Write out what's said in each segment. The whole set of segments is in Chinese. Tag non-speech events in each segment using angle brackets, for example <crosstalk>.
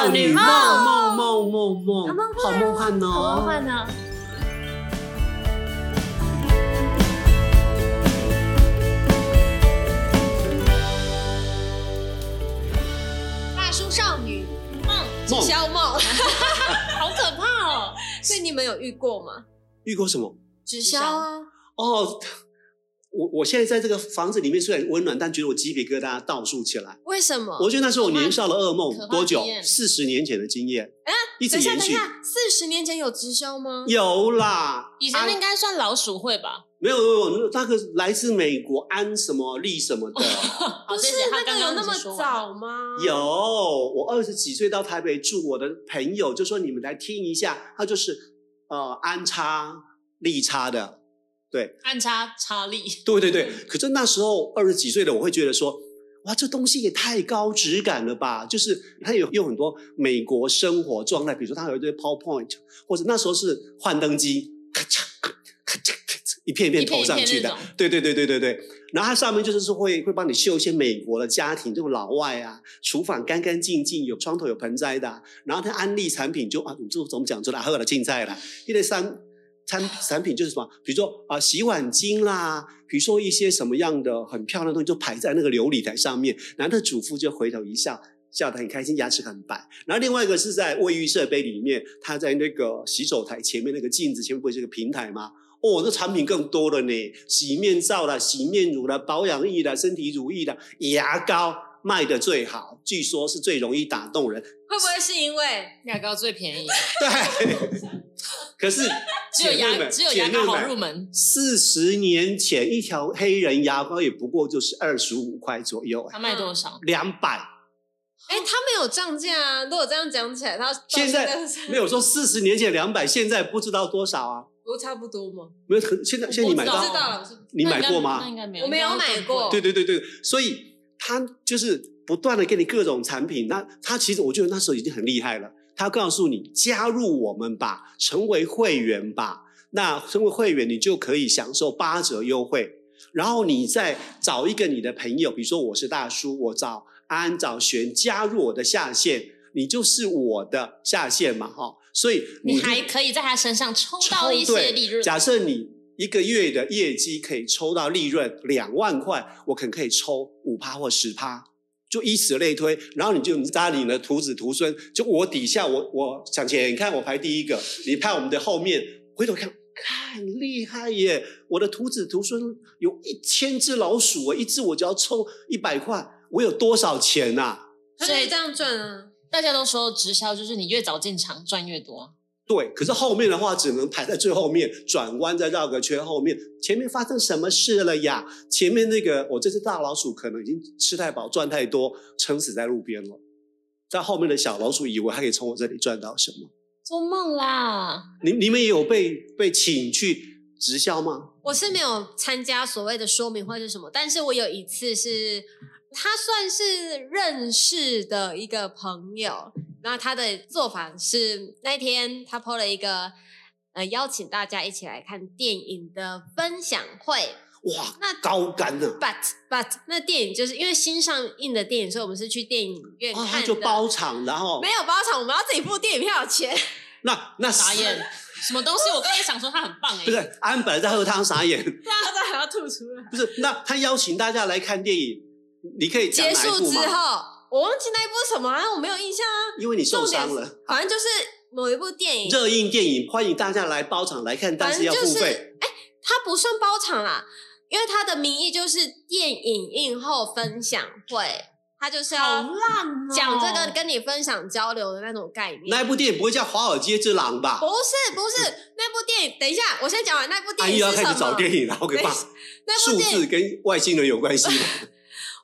少女梦梦梦梦梦，好梦幻哦，好梦幻呢。大叔少女梦，直销梦，<laughs> 好可怕哦！所以你们有遇过吗？遇过什么？直销啊！哦。我我现在在这个房子里面虽然温暖，但觉得我鸡皮疙瘩倒竖起来。为什么？我觉得那是我年少的噩梦。多久？四十年前的经验。啊，一直延续。等一下，四十年前有直销吗？有啦。以前应该算老鼠会吧？没有没有，那个来自美国安什么利什么的。<laughs> 不是那个有那么早吗？有，我二十几岁到台北住，我的朋友就说你们来听一下，他就是呃安插利差的。对，暗插差力，对对对。可是那时候二十几岁的我会觉得说，哇，这东西也太高质感了吧！就是它有有很多美国生活状态，比如说它有一堆 PowerPoint，或者那时候是幻灯机，咔嚓咔咔嚓咔嚓，一片一片投上去的。对对对对对对。然后它上面就是说会会帮你秀一些美国的家庭，这种老外啊，厨房干干净净，有窗头有盆栽的、啊。然后它安利产品就啊，就怎么讲出来，喝了青菜了，因为三。产产品就是什么，比如说啊、洗碗精啦，比如说一些什么样的很漂亮的东西，就排在那个琉璃台上面，然后那主妇就回头一笑，笑得很开心，牙齿很白。然后另外一个是在卫浴设备里面，他在那个洗手台前面那个镜子前面不是有个平台吗？哦，这产品更多了呢，洗面皂啦、洗面乳啦、保养液啦、身体乳液啦、牙膏卖的最好，据说是最容易打动人。会不会是因为牙膏最便宜？<laughs> 对。可是只有牙只有牙膏好入门。四十年前一条黑人牙膏也不过就是二十五块左右。他卖多少？两百。哎，他没有涨价啊！如果这样讲起来，他现在没有说四十年前两百，现在不知道多少啊？不差不多吗？没有，现在现在你买到？知道了，你买过吗？我没有买过。对对对对，所以他就是不断的给你各种产品。那他其实我觉得那时候已经很厉害了。他告诉你加入我们吧，成为会员吧。那成为会员，你就可以享受八折优惠。然后你再找一个你的朋友，比如说我是大叔，我找安找璇加入我的下线，你就是我的下线嘛，哈。所以你，你还可以在他身上抽到一些利润。假设你一个月的业绩可以抽到利润两万块，我可能可以抽五趴或十趴。就以此类推，然后你就扎你的徒子徒孙，就我底下我我向前，你看我排第一个，你排我们的后面，回头看，看厉害耶！我的徒子徒孙有一千只老鼠，我一只我就要抽一百块，我有多少钱呐、啊？所以这样赚啊！大家都说直销就是你越早进场赚越多。对，可是后面的话只能排在最后面，转弯再绕个圈。后面前面发生什么事了呀？前面那个我这只大老鼠可能已经吃太饱，赚太多，撑死在路边了。但后面的小老鼠以为还可以从我这里赚到什么？做梦啦！你你们也有被被请去直销吗？我是没有参加所谓的说明会是什么，但是我有一次是，他算是认识的一个朋友。那他的做法是那天他 po 了一个呃邀请大家一起来看电影的分享会，哇，那高干的。But but 那电影就是因为新上映的电影，所以我们是去电影院看的，哦、就包场，然后没有包场，我们要自己付电影票钱。<laughs> 那那傻眼，什么东西？我刚才想说他很棒哎，<laughs> 不是安本来在喝汤傻眼，对啊，他在还要吐出来。不是，那他邀请大家来看电影，你可以结束之后。我忘记那一部什么啊，我没有印象啊。因为你受伤了。反正就是某一部电影。热映电影，欢迎大家来包场来看，但是要付费。哎，它不算包场啦，因为它的名义就是电影映后分享会，它就是要讲这个跟你分享交流的那种概念。那一部电影不会叫《华尔街之狼》吧？不是，不是那部电影。等一下，我先讲完那部电影。又要开始找电影，然后给把数字跟外星人有关系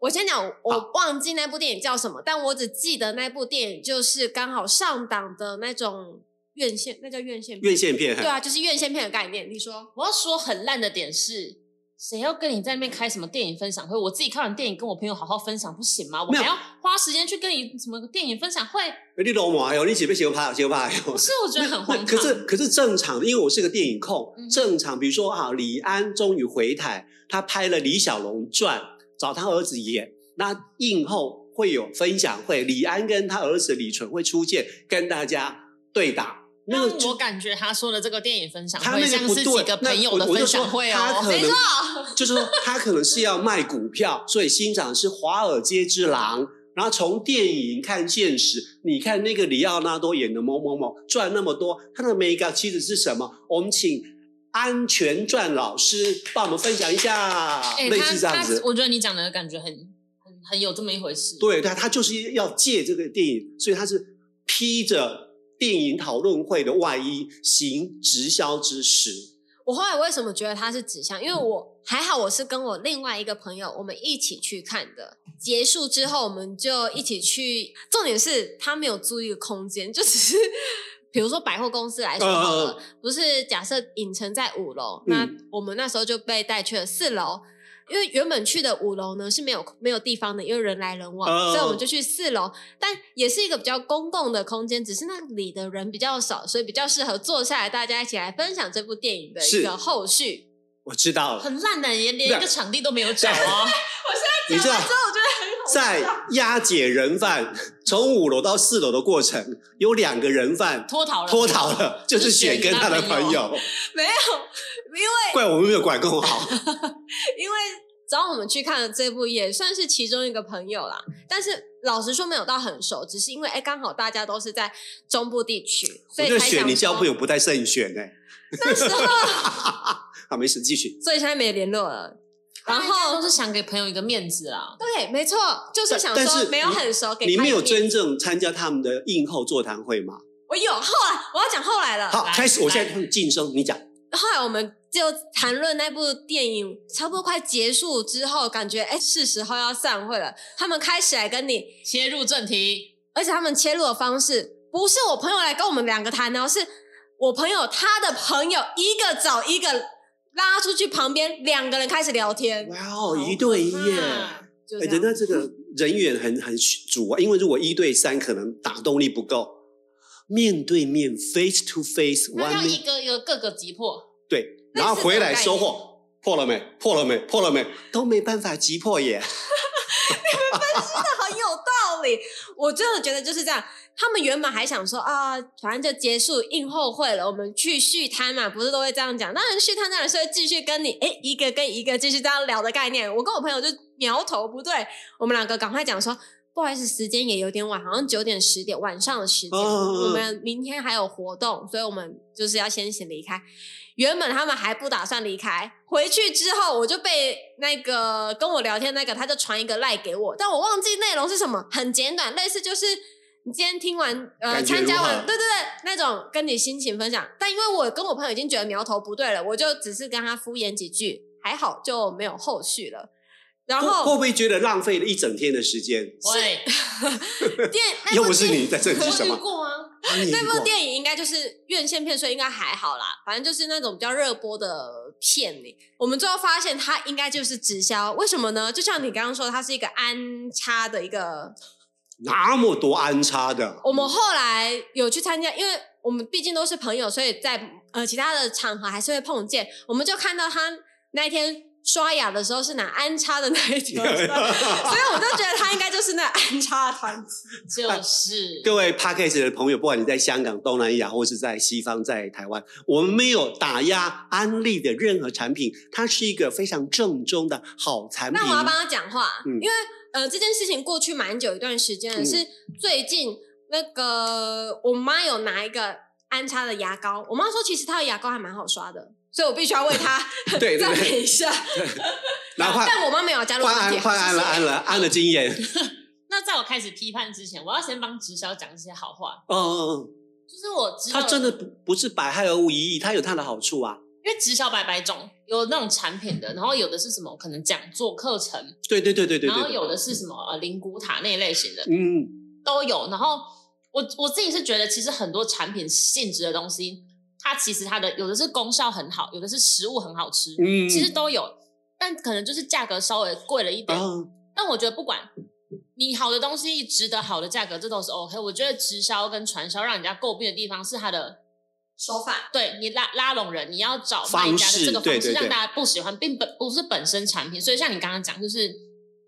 我先讲，我忘记那部电影叫什么，但我只记得那部电影就是刚好上档的那种院线，那叫院线片。院线片，对啊，就是院线片的概念。你说，我要说很烂的点是，谁要跟你在那边开什么电影分享会？我自己看完电影跟我朋友好好分享不行吗？我还要花时间去跟你什么电影分享会？你老母哎呦，你几杯喜欢拍喜欢拍？不是，我觉得很荒唐。可是可是正常的，因为我是个电影控，嗯、正常。比如说啊，李安终于回台，他拍了《李小龙传》，找他儿子演。那映后会有分享会，李安跟他儿子李纯会出现，跟大家对打。那个我感觉他说的这个电影分享会，他那个不是几个朋友的分享会哦，他可能没错，<laughs> 就是说他可能是要卖股票，所以欣赏的是《华尔街之狼》，然后从电影看现实。你看那个里奥纳多演的某某某赚那么多，他的美感其实是什么？我们请安全传老师帮我们分享一下，欸、类似这样子。我觉得你讲的感觉很很很有这么一回事。对，他他就是要借这个电影，所以他是披着。电影讨论会的外衣行直销之实。我后来为什么觉得他是指向？因为我还好，我是跟我另外一个朋友，我们一起去看的。结束之后，我们就一起去。重点是他没有租一个空间，就只是比如说百货公司来说好了，呃、不是假设影城在五楼，嗯、那我们那时候就被带去了四楼。因为原本去的五楼呢是没有没有地方的，因为人来人往，uh, 所以我们就去四楼。但也是一个比较公共的空间，只是那里的人比较少，所以比较适合坐下来，大家一起来分享这部电影的一个后续。我知道了，很烂的，连连一个场地都没有找哦。<laughs> 我现在讲完之后，我觉得。在押解人犯 <laughs> 从五楼到四楼的过程，有两个人犯脱逃了，脱逃了，<laughs> 就是选跟他的朋友没有。因为怪我们没有管够好，<laughs> 因为找我们去看的这部也算是其中一个朋友啦，但是老实说没有到很熟，只是因为哎刚好大家都是在中部地区，所以才选你交朋友不太慎选哎。那时候好，没事继续。所以现在没联络了，然后都是想给朋友一个面子啊。对，没错，就是想说没有很熟，给你没有真正参加他们的映后座谈会吗？我有，后来我要讲后来了。好，开始，我现在晋升，你讲。后来我们。就谈论那部电影，差不多快结束之后，感觉哎，是时候要散会了。他们开始来跟你切入正题，而且他们切入的方式不是我朋友来跟我们两个谈的，是我朋友他的朋友一个找一个拉出去旁边，两个人开始聊天。哇哦，一对一耶！哎，人家这个人缘很很足啊，因为如果一对三，可能打动力不够。面对面，face to face，那要一个一个各个击破。对。然后回来收获，破了没？破了没？破了没？都没办法击破耶！你们分析的很有道理，我真的觉得就是这样。他们原本还想说啊，反正就结束映后会了，我们去续摊嘛，不是都会这样讲？当然续摊当然是会继续跟你哎一个跟一个继续这样聊的概念。我跟我朋友就苗头不对，我们两个赶快讲说，不好意思，时间也有点晚，好像九点十点晚上的时间，哦、我们明天还有活动，所以我们就是要先行离开。原本他们还不打算离开，回去之后我就被那个跟我聊天那个，他就传一个赖给我，但我忘记内容是什么，很简短，类似就是你今天听完呃参加完，对对对，那种跟你心情分享。但因为我跟我朋友已经觉得苗头不对了，我就只是跟他敷衍几句，还好就没有后续了。然后会不会觉得浪费了一整天的时间？会。<laughs> 电又不是你在这里什么？<laughs> 那部电影应该就是院线片，所以应该还好啦。反正就是那种比较热播的片里，我们最后发现它应该就是直销。为什么呢？就像你刚刚说，它是一个安插的一个，那么多安插的。我们后来有去参加，因为我们毕竟都是朋友，所以在呃其他的场合还是会碰见。我们就看到他那一天。刷牙的时候是拿安插的那一条，<laughs> 所以我就觉得他应该就是那安插的团子。就是各位 Podcast 的朋友，不管你在香港、东南亚，或是在西方、在台湾，我们没有打压安利的任何产品，它是一个非常正宗的好产品。那我要帮他讲话，嗯、因为呃这件事情过去蛮久一段时间了，嗯、是最近那个我妈有拿一个安插的牙膏，我妈说其实她的牙膏还蛮好刷的。所以我必须要为他 <laughs> 赞美一下。<laughs> 然后，但我妈没有加入。换安，换安了，安了，安了经验。<laughs> 那在我开始批判之前，我要先帮直销讲一些好话。嗯嗯嗯。就是我知道，他真的不不是百害而无一益，他有他的好处啊。因为直销百百种，有那种产品的，然后有的是什么可能讲座课程，对对对对对。然后有的是什么呃灵骨塔那一类型的，嗯，都有。然后我我自己是觉得，其实很多产品性质的东西。它其实它的有的是功效很好，有的是食物很好吃，嗯，其实都有，但可能就是价格稍微贵了一点。嗯，但我觉得不管你好的东西值得好的价格，这都是 OK。我觉得直销跟传销让人家诟病的地方是它的手法，对你拉拉拢人，你要找卖家的这个方式，方式对对对，让大家不喜欢，并本不是本身产品。所以像你刚刚讲，就是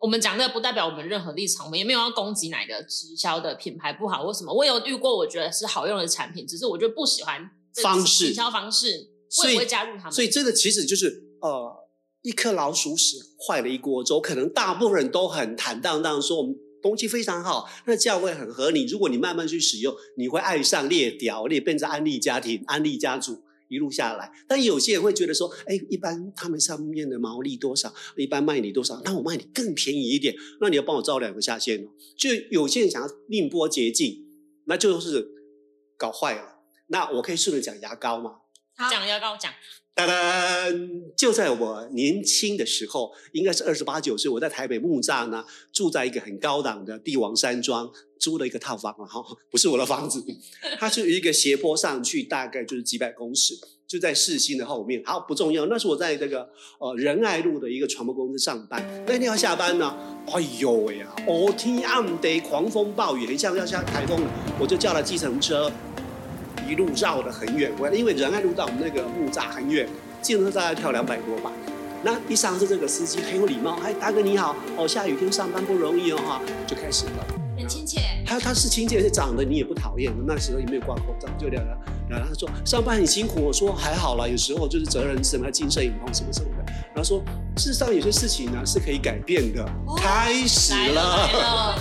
我我们讲这个不代表我们任何立场，我们也没有要攻击哪个直销的品牌不好或什么。我有遇过我觉得是好用的产品，只是我就不喜欢方式营销方式，我也不会加入他们。所以这个其实就是呃，一颗老鼠屎坏了一锅粥。可能大部分人都很坦荡荡说我们东西非常好，那价位很合理。如果你慢慢去使用，你会爱上列屌，你也变成安利家庭、安利家族。一路下来，但有些人会觉得说，哎，一般他们上面的毛利多少？一般卖你多少？那我卖你更便宜一点，那你要帮我招两个下线哦。就有些人想要另波捷径，那就是搞坏了。那我可以顺着讲牙膏吗？好，讲牙膏讲。当当，就在我年轻的时候，应该是二十八九岁，我在台北木栅呢，住在一个很高档的帝王山庄，租了一个套房啊，哈，<laughs> 不是我的房子，<laughs> 它是一个斜坡上去，大概就是几百公尺，就在世新的后面。好，不重要，那是我在这个呃仁爱路的一个传播公司上班。那天要下班呢，哎呦喂呀，哦天暗地狂风暴雨，很像要下台风了，我就叫了计程车。一路绕得很远，我因为仁爱路到我们那个木栅很远，计程车大概跳两百多吧。那一上车，这个司机很有礼貌，哎，大哥你好，哦，下雨天上班不容易哦，哈，就开始了，很亲切。他他是亲切，是长得你也不讨厌。那时候也没有挂口罩，就聊聊然后。他说上班很辛苦，我说还好啦，有时候就是责任什么进摄影棚什么什么的。然后说事实上有些事情呢是可以改变的。哦、开始了，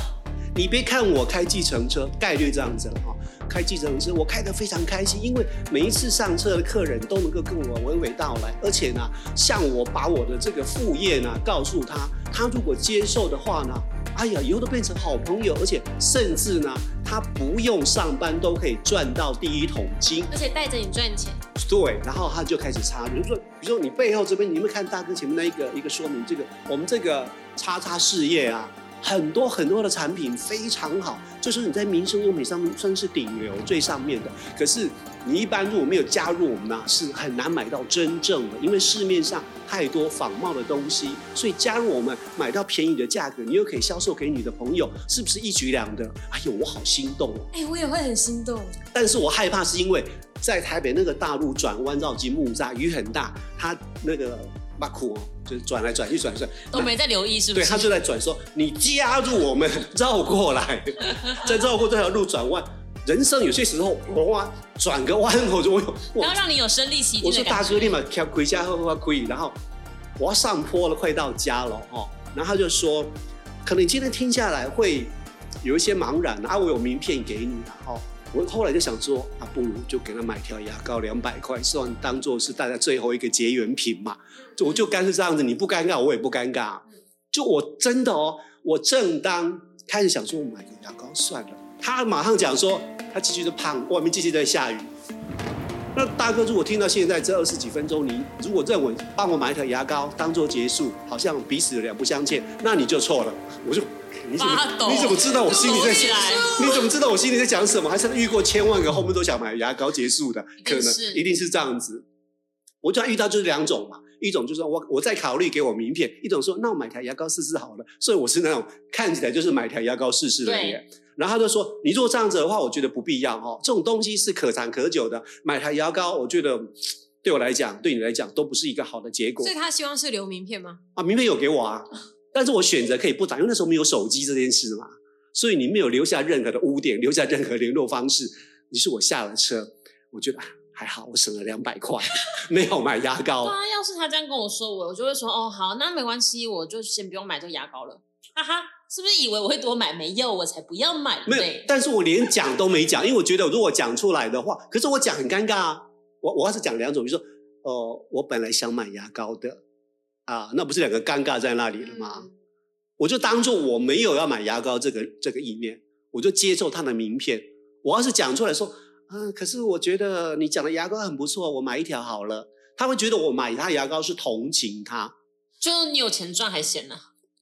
你别看我开计程车，概率这样子了哈。开计程车，我开得非常开心，因为每一次上车的客人都能够跟我娓娓道来，而且呢，像我把我的这个副业呢告诉他，他如果接受的话呢，哎呀，以后都变成好朋友，而且甚至呢，他不用上班都可以赚到第一桶金，而且带着你赚钱。对，然后他就开始插，比如说，比如说你背后这边，你们看大哥前面那一个一个说明，这个我们这个叉叉事业啊。很多很多的产品非常好，就是你在民生用品上面算是顶流最上面的。可是你一般如果没有加入我们呢，是很难买到真正的，因为市面上太多仿冒的东西。所以加入我们买到便宜的价格，你又可以销售给你的朋友，是不是一举两得？哎呦，我好心动哦！哎，我也会很心动。但是我害怕是因为在台北那个大路转弯绕进木栅，雨很大，它那个。巴库哦，就是转来转去，转来转都没在留意，是不是？对，他就在转，说你加入我们，绕过来，<laughs> 再绕过这条路转弯。人生有些时候，哇，转个弯我就有，然后让你有身临其境。我说大哥，立马开回家喝喝亏，然后我要上坡了，快到家了哦。然后他就说，可能你今天听下来会有一些茫然啊，我有名片给你的哦。我后来就想说，啊，不如就给他买条牙膏，两百块，算当做是大家最后一个结缘品嘛。就我就干脆这样子，你不尴尬，我也不尴尬。就我真的哦，我正当开始想说，我买个牙膏算了。他马上讲说，他继续的胖，外面继续在下雨。那大哥，如果听到现在这二十几分钟，你如果认为帮我买一条牙膏当做结束，好像彼此两不相欠，那你就错了。我就。你怎么你怎么知道我心里在想？你怎么知道我心里在讲什么？还是遇过千万个后面都想买牙膏结束的？可能一定是这样子。我就要遇到就是两种嘛，一种就是我我在考虑给我名片，一种说那我买条牙膏试试好了。所以我是那种看起来就是买条牙膏试试的人。然后他就说，你如果这样子的话，我觉得不必要哦。这种东西是可长可久的，买条牙膏，我觉得对我来讲，对你来讲都不是一个好的结果。所以他希望是留名片吗？啊，名片有给我啊。但是我选择可以不打，因为那时候没有手机这件事嘛，所以你没有留下任何的污点，留下任何联络方式。于是我下了车，我觉得还好，我省了两百块，<laughs> 没有买牙膏。对啊，要是他这样跟我说，我我就会说哦，好，那没关系，我就先不用买这个牙膏了。哈哈，是不是以为我会多买？没有，我才不要买。没有，但是我连讲都没讲，因为我觉得如果讲出来的话，可是我讲很尴尬啊。我我要是讲两种，比如说，哦、呃，我本来想买牙膏的。啊，那不是两个尴尬在那里了吗？嗯、我就当做我没有要买牙膏这个这个意念，我就接受他的名片。我要是讲出来说，嗯，可是我觉得你讲的牙膏很不错，我买一条好了。他会觉得我买他牙膏是同情他，就你有钱赚还嫌呢？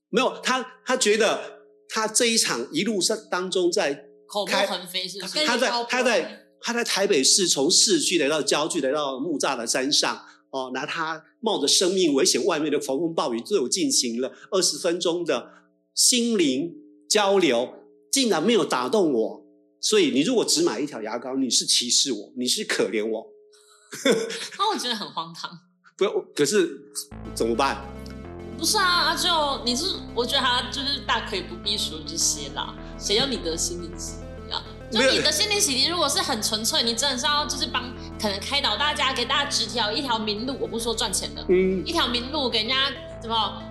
没有，他他觉得他这一场一路上当中在口沫横飞，是不是？他在他在他在台北市从市区来到郊区，来到木栅的山上。哦，拿他冒着生命危险，外面的狂风暴雨，对我进行了二十分钟的心灵交流，竟然没有打动我。所以，你如果只买一条牙膏，你是歧视我，你是可怜我。那我觉得很荒唐。<laughs> 不，可是怎么办？不是啊，阿舅，你是我觉得他就是大可以不必说这些啦。谁要你的心灵洗涤啊？就你的心灵洗涤，如果是很纯粹，你真的是要就是帮可能开导大家，给大家指条一条明路。我不说赚钱的，嗯，一条明路给人家怎么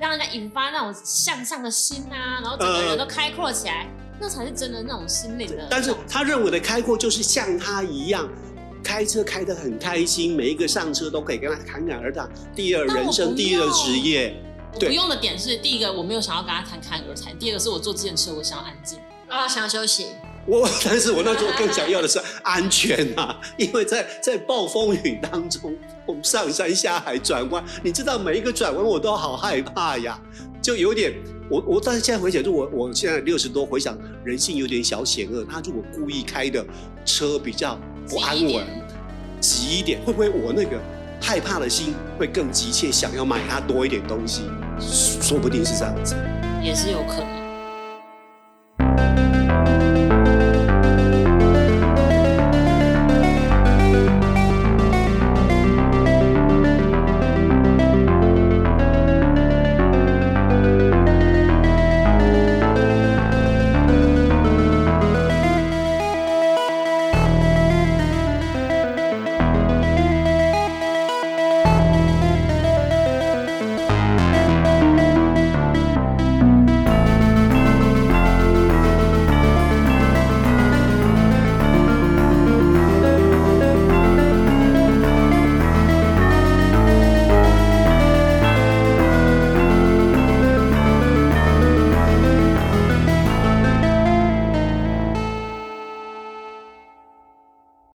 让人家引发那种向上的心啊，然后整个人都开阔起来，呃、那才是真的那种心灵的。但是他认为的开阔，就是像他一样。开车开得很开心，每一个上车都可以跟他侃侃而谈。第二人生，第二职业。我不用的点是：第一个，我没有想要跟他侃侃而谈；第二个，是我坐自行车，我想要安静啊，想要休息。我，<laughs> 但是我那时候更想要的是安全啊，因为在在暴风雨当中，我们上山下海转弯，你知道每一个转弯我都好害怕呀，就有点我我但是现在回想，就我我现在六十多，回想人性有点小险恶。他如果故意开的车比较。不安稳，急一点，会不会我那个害怕的心会更急切，想要买它多一点东西？说不定是这样子，也是有可能。